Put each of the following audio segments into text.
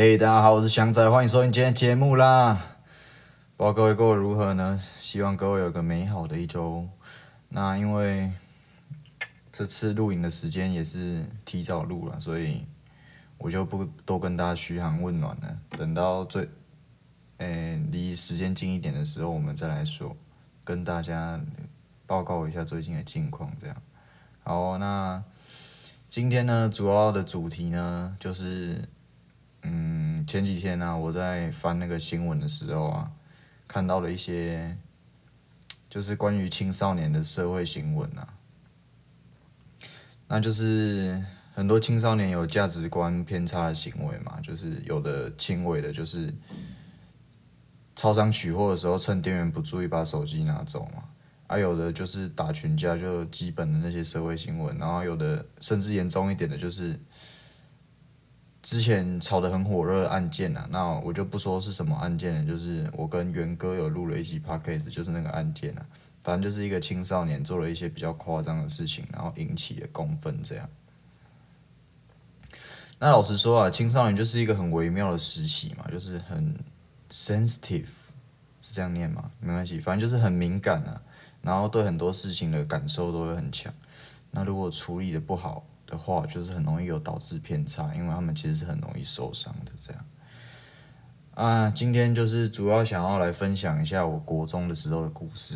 嘿，大家好，我是祥仔，欢迎收听今天节目啦。不知道各位过得如何呢？希望各位有个美好的一周。那因为这次录影的时间也是提早录了，所以我就不多跟大家嘘寒问暖了。等到最，诶，离时间近一点的时候，我们再来说，跟大家报告一下最近的近况。这样，好，那今天呢，主要的主题呢，就是。前几天呢，我在翻那个新闻的时候啊，看到了一些，就是关于青少年的社会新闻啊。那就是很多青少年有价值观偏差的行为嘛，就是有的轻微的，就是超商取货的时候趁店员不注意把手机拿走嘛，啊，有的就是打群架，就基本的那些社会新闻，然后有的甚至严重一点的，就是。之前炒得很火热的案件啊，那我就不说是什么案件了，就是我跟元哥有录了一期 podcast，就是那个案件啊，反正就是一个青少年做了一些比较夸张的事情，然后引起了公愤这样。那老实说啊，青少年就是一个很微妙的时期嘛，就是很 sensitive，是这样念吗？没关系，反正就是很敏感啊，然后对很多事情的感受都会很强。那如果处理的不好，的话，就是很容易有导致偏差，因为他们其实是很容易受伤的。这样啊，今天就是主要想要来分享一下我国中的时候的故事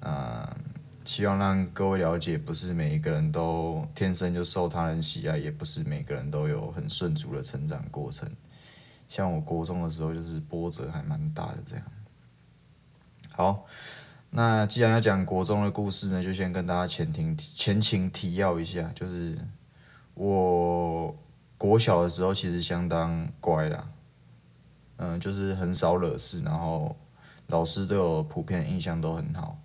啊，嗯，希望让各位了解，不是每一个人都天生就受他人喜爱，也不是每个人都有很顺足的成长过程。像我国中的时候，就是波折还蛮大的。这样，好。那既然要讲国中的故事呢，就先跟大家前庭前情提要一下，就是我国小的时候其实相当乖啦，嗯，就是很少惹事，然后老师对我普遍印象都很好，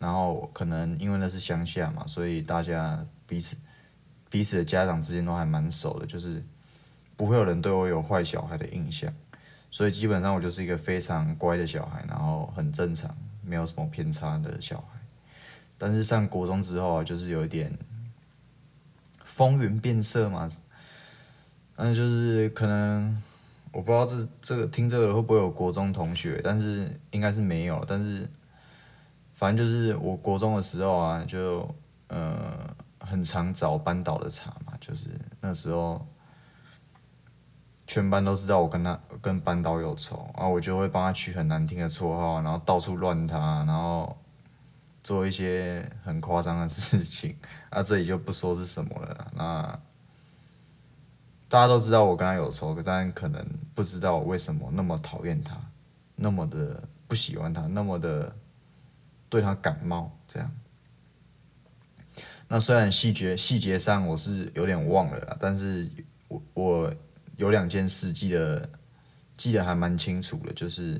然后可能因为那是乡下嘛，所以大家彼此彼此的家长之间都还蛮熟的，就是不会有人对我有坏小孩的印象，所以基本上我就是一个非常乖的小孩，然后很正常。没有什么偏差的小孩，但是上国中之后啊，就是有一点风云变色嘛。嗯，就是可能我不知道这这个听这个会不会有国中同学，但是应该是没有。但是反正就是我国中的时候啊，就呃很常找班导的茬嘛，就是那时候。全班都知道我跟他跟班导有仇，然后我就会帮他取很难听的绰号，然后到处乱他，然后做一些很夸张的事情。那 这里就不说是什么了。那大家都知道我跟他有仇，但可能不知道我为什么那么讨厌他，那么的不喜欢他，那么的对他感冒这样。那虽然细节细节上我是有点忘了，但是我我。有两件事记得记得还蛮清楚的，就是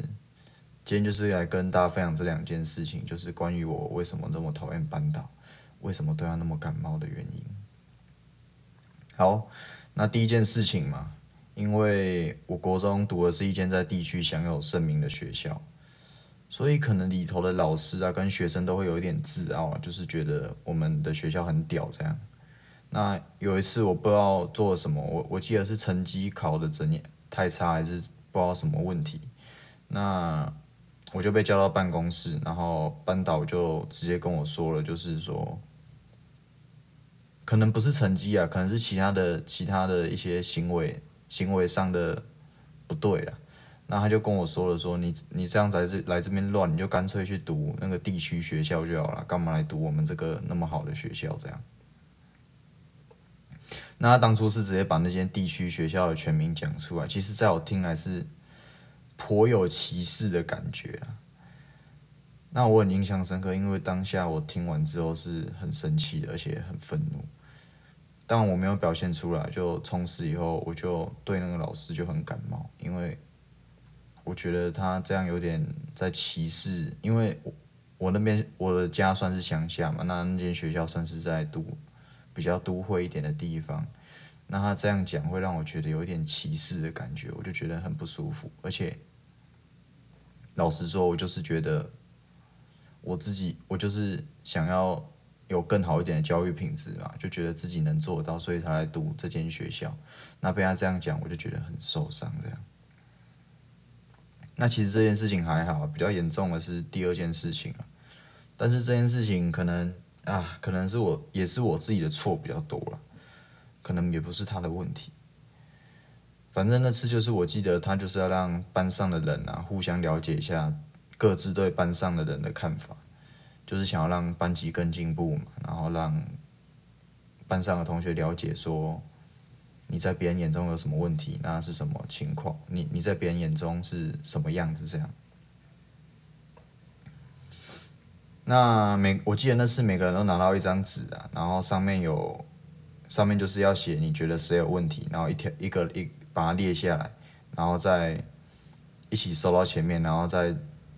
今天就是来跟大家分享这两件事情，就是关于我为什么那么讨厌班导，为什么对他那么感冒的原因。好，那第一件事情嘛，因为我国中读的是一间在地区享有盛名的学校，所以可能里头的老师啊跟学生都会有一点自傲，就是觉得我们的学校很屌这样。那有一次我不知道做了什么，我我记得是成绩考的怎样太差，还是不知道什么问题，那我就被叫到办公室，然后班导就直接跟我说了，就是说，可能不是成绩啊，可能是其他的其他的一些行为行为上的不对了，那他就跟我说了，说你你这样来这来这边乱，你就干脆去读那个地区学校就好了，干嘛来读我们这个那么好的学校这样。那他当初是直接把那间地区学校的全名讲出来，其实在我听来是颇有歧视的感觉啊。那我很印象深刻，因为当下我听完之后是很生气的，而且很愤怒。但我没有表现出来，就从此以后我就对那个老师就很感冒，因为我觉得他这样有点在歧视。因为我我那边我的家算是乡下嘛，那那间学校算是在都。比较都会一点的地方，那他这样讲会让我觉得有一点歧视的感觉，我就觉得很不舒服。而且，老实说，我就是觉得我自己，我就是想要有更好一点的教育品质嘛，就觉得自己能做到，所以才来读这间学校。那被他这样讲，我就觉得很受伤。这样，那其实这件事情还好，比较严重的是第二件事情啊。但是这件事情可能啊，可能是我也是我自己的错比较多了，可能也不是他的问题。反正那次就是我记得他就是要让班上的人啊互相了解一下各自对班上的人的看法。就是想要让班级更进步嘛，然后让班上的同学了解说你在别人眼中有什么问题，那是什么情况？你你在别人眼中是什么样子？这样。那每我记得那次每个人都拿到一张纸啊，然后上面有上面就是要写你觉得谁有问题，然后一条一个一把它列下来，然后再一起收到前面，然后再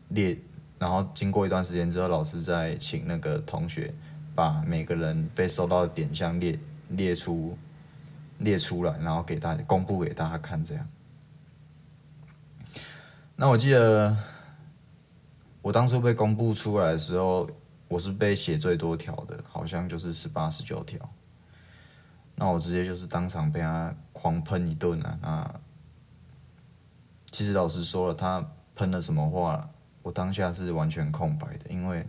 列。然后经过一段时间之后，老师再请那个同学把每个人被收到的点项列列出列出来，然后给大家公布给大家看。这样。那我记得我当初被公布出来的时候，我是被写最多条的，好像就是十八十九条。那我直接就是当场被他狂喷一顿啊！其实老师说了，他喷了什么话？我当下是完全空白的，因为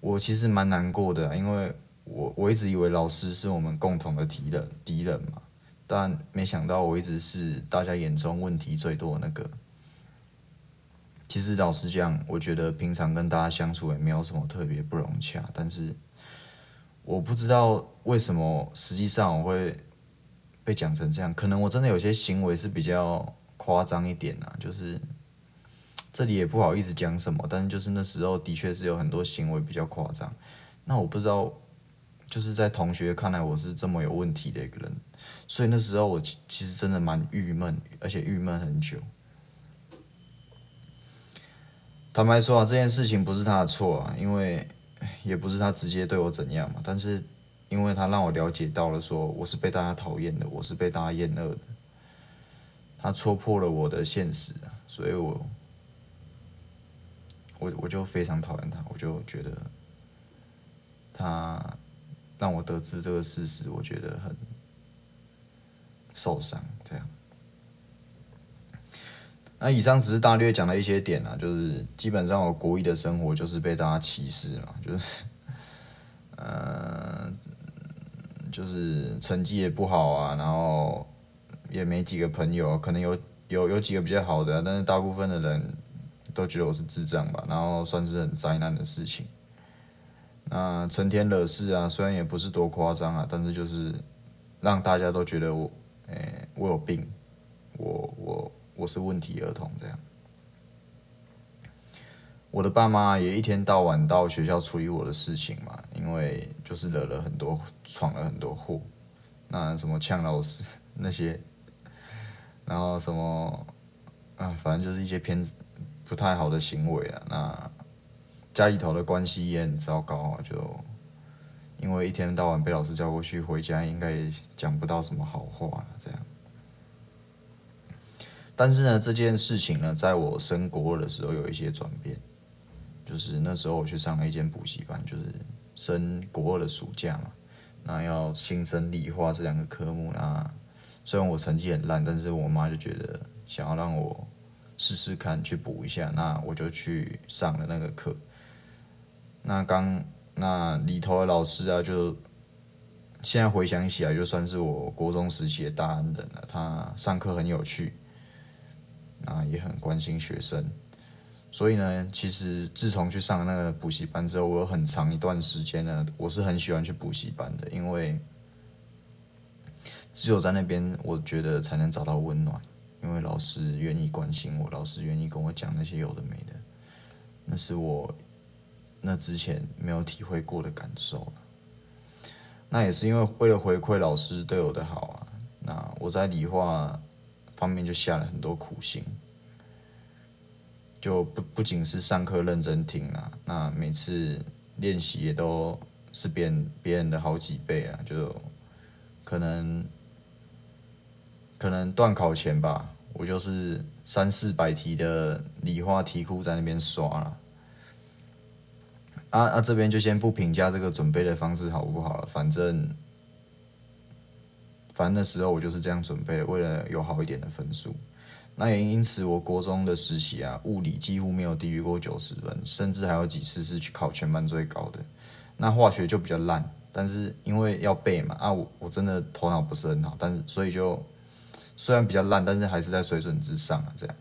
我其实蛮难过的，因为我我一直以为老师是我们共同的敌人敌人嘛，但没想到我一直是大家眼中问题最多的那个。其实老实讲，我觉得平常跟大家相处也没有什么特别不融洽，但是我不知道为什么实际上我会被讲成这样，可能我真的有些行为是比较夸张一点啊，就是。这里也不好意思讲什么，但是就是那时候的确是有很多行为比较夸张。那我不知道，就是在同学看来我是这么有问题的一个人，所以那时候我其其实真的蛮郁闷，而且郁闷很久。坦白说啊，这件事情不是他的错啊，因为也不是他直接对我怎样嘛。但是因为他让我了解到了，说我是被大家讨厌的，我是被大家厌恶的，他戳破了我的现实，所以我。我我就非常讨厌他，我就觉得他让我得知这个事实，我觉得很受伤。这样，那以上只是大略讲了一些点啊，就是基本上我国一的生活就是被大家歧视嘛，就是，呃，就是成绩也不好啊，然后也没几个朋友，可能有有有几个比较好的，但是大部分的人。都觉得我是智障吧，然后算是很灾难的事情。那成天惹事啊，虽然也不是多夸张啊，但是就是让大家都觉得我，哎，我有病，我我我是问题儿童这样。我的爸妈也一天到晚到学校处理我的事情嘛，因为就是惹了很多，闯了很多祸。那什么呛老师 那些，然后什么，啊，反正就是一些偏。不太好的行为啊，那家里头的关系也很糟糕啊，就因为一天到晚被老师叫过去，回家应该也讲不到什么好话这样。但是呢，这件事情呢，在我升国二的时候有一些转变，就是那时候我去上了一间补习班，就是升国二的暑假嘛，那要新生理化这两个科目，那虽然我成绩很烂，但是我妈就觉得想要让我。试试看，去补一下，那我就去上了那个课。那刚那里头的老师啊，就现在回想起来，就算是我国中时期的大恩人了。他上课很有趣，啊也很关心学生。所以呢，其实自从去上那个补习班之后，我有很长一段时间呢，我是很喜欢去补习班的，因为只有在那边，我觉得才能找到温暖。因为老师愿意关心我，老师愿意跟我讲那些有的没的，那是我那之前没有体会过的感受那也是因为为了回馈老师对我的好啊，那我在理化方面就下了很多苦心，就不不仅是上课认真听了，那每次练习也都是别人别人的好几倍啊，就可能可能断考前吧。我就是三四百题的理化题库在那边刷了，啊啊，这边就先不评价这个准备的方式好不好了，反正反正那时候我就是这样准备的，为了有好一点的分数。那也因此，我国中的实习啊，物理几乎没有低于过九十分，甚至还有几次是去考全班最高的。那化学就比较烂，但是因为要背嘛，啊，我我真的头脑不是很好，但是所以就虽然比较烂，但是还是在水准之上啊，这样。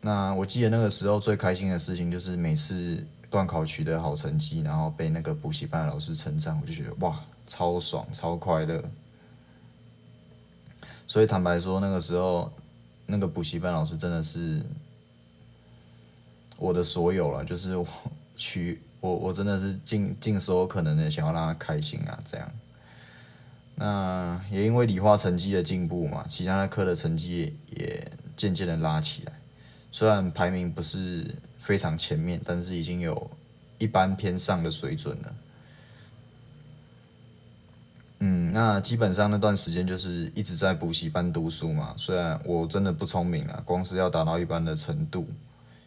那我记得那个时候最开心的事情就是每次段考取得好成绩，然后被那个补习班的老师称赞，我就觉得哇，超爽，超快乐。所以坦白说，那个时候。那个补习班老师真的是我的所有了，就是我去我我真的是尽尽所有可能的想要让他开心啊，这样。那也因为理化成绩的进步嘛，其他的科的成绩也渐渐的拉起来，虽然排名不是非常前面，但是已经有一般偏上的水准了。那基本上那段时间就是一直在补习班读书嘛。虽然我真的不聪明啊，光是要达到一般的程度，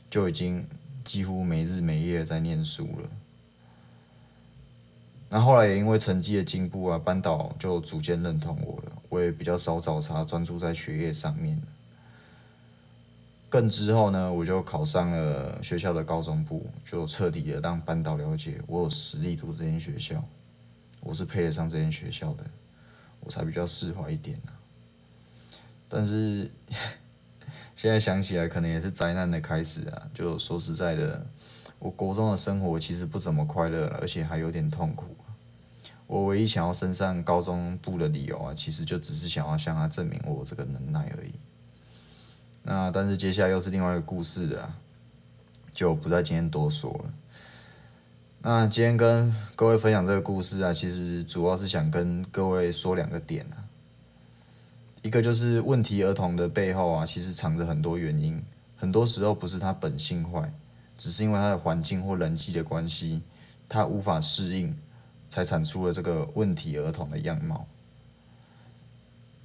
就已经几乎没日没夜在念书了。那后来也因为成绩的进步啊，班导就逐渐认同我了，我也比较少找茬，专注在学业上面更之后呢，我就考上了学校的高中部，就彻底的让班导了解我有实力读这间学校。我是配得上这间学校的，我才比较释怀一点呢。但是 现在想起来，可能也是灾难的开始啊！就说实在的，我国中的生活其实不怎么快乐，而且还有点痛苦。我唯一想要升上高中部的理由啊，其实就只是想要向他证明我这个能耐而已。那但是接下来又是另外一个故事了，就不在今天多说了。那今天跟各位分享这个故事啊，其实主要是想跟各位说两个点啊。一个就是问题儿童的背后啊，其实藏着很多原因，很多时候不是他本性坏，只是因为他的环境或人际的关系，他无法适应，才产出了这个问题儿童的样貌。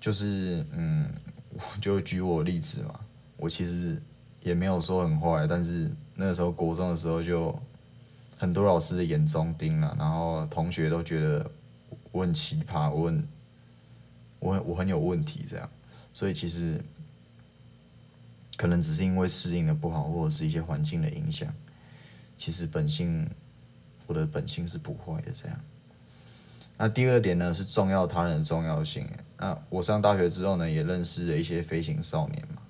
就是嗯，我 就举我例子嘛，我其实也没有说很坏，但是那个时候国中的时候就。很多老师的眼中钉了，然后同学都觉得我很奇葩，我很我很我很有问题这样，所以其实可能只是因为适应的不好，或者是一些环境的影响，其实本性我的本性是不坏的这样。那第二点呢是重要他人的重要性。那我上大学之后呢，也认识了一些飞行少年嘛，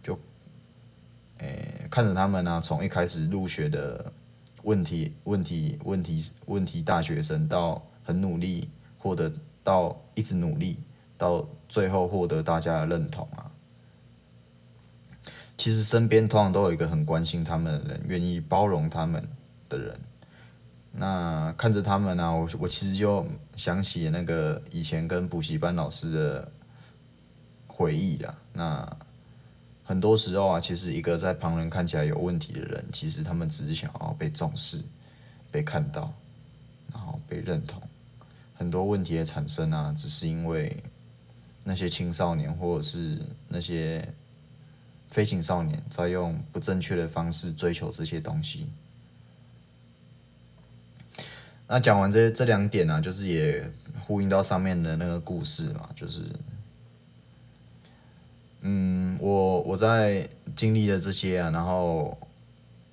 就诶看着他们呢，从一开始入学的。问题问题问题问题，大学生到很努力获得，到一直努力，到最后获得大家的认同啊。其实身边通常都有一个很关心他们的人，愿意包容他们的人。那看着他们呢，我我其实就想起那个以前跟补习班老师的回忆了。那。很多时候啊，其实一个在旁人看起来有问题的人，其实他们只是想要被重视、被看到，然后被认同。很多问题的产生啊，只是因为那些青少年或者是那些飞行少年在用不正确的方式追求这些东西。那讲完这这两点呢，就是也呼应到上面的那个故事嘛，就是。嗯，我我在经历了这些啊，然后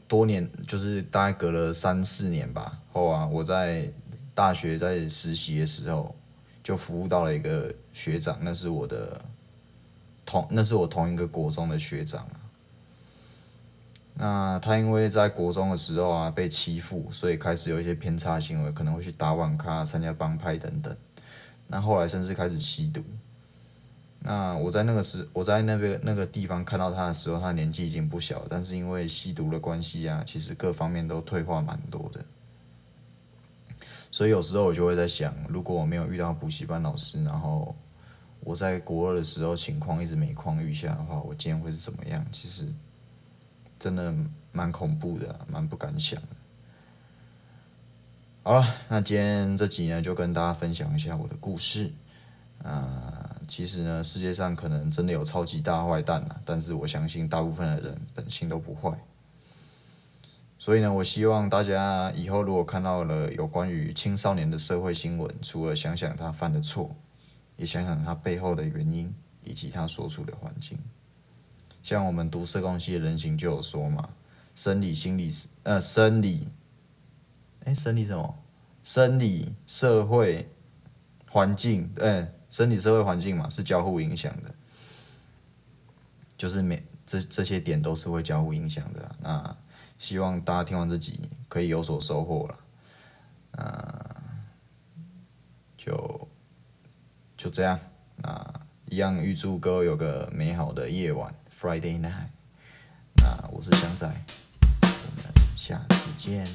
多年就是大概隔了三四年吧后啊，我在大学在实习的时候就服务到了一个学长，那是我的同那是我同一个国中的学长啊。那他因为在国中的时候啊被欺负，所以开始有一些偏差行为，可能会去打网咖、参加帮派等等。那后来甚至开始吸毒。那我在那个时，我在那个那个地方看到他的时候，他年纪已经不小，但是因为吸毒的关系啊，其实各方面都退化蛮多的。所以有时候我就会在想，如果我没有遇到补习班老师，然后我在国二的时候情况一直每况愈下的话，我今天会是怎么样？其实真的蛮恐怖的，蛮不敢想的。好了，那今天这集呢，就跟大家分享一下我的故事，啊。其实呢，世界上可能真的有超级大坏蛋啊，但是我相信大部分的人本性都不坏。所以呢，我希望大家以后如果看到了有关于青少年的社会新闻，除了想想他犯的错，也想想他背后的原因以及他所处的环境。像我们读社工系的人形就有说嘛，生理、心理呃生理，哎，生理什么？生理、社会、环境，嗯，生理、社会、环境嘛，是交互影响的，就是每这这些点都是会交互影响的。那希望大家听完这集可以有所收获了，啊，就就这样，啊，一样预祝各位有个美好的夜晚，Friday night。那我是香仔，我们下次见。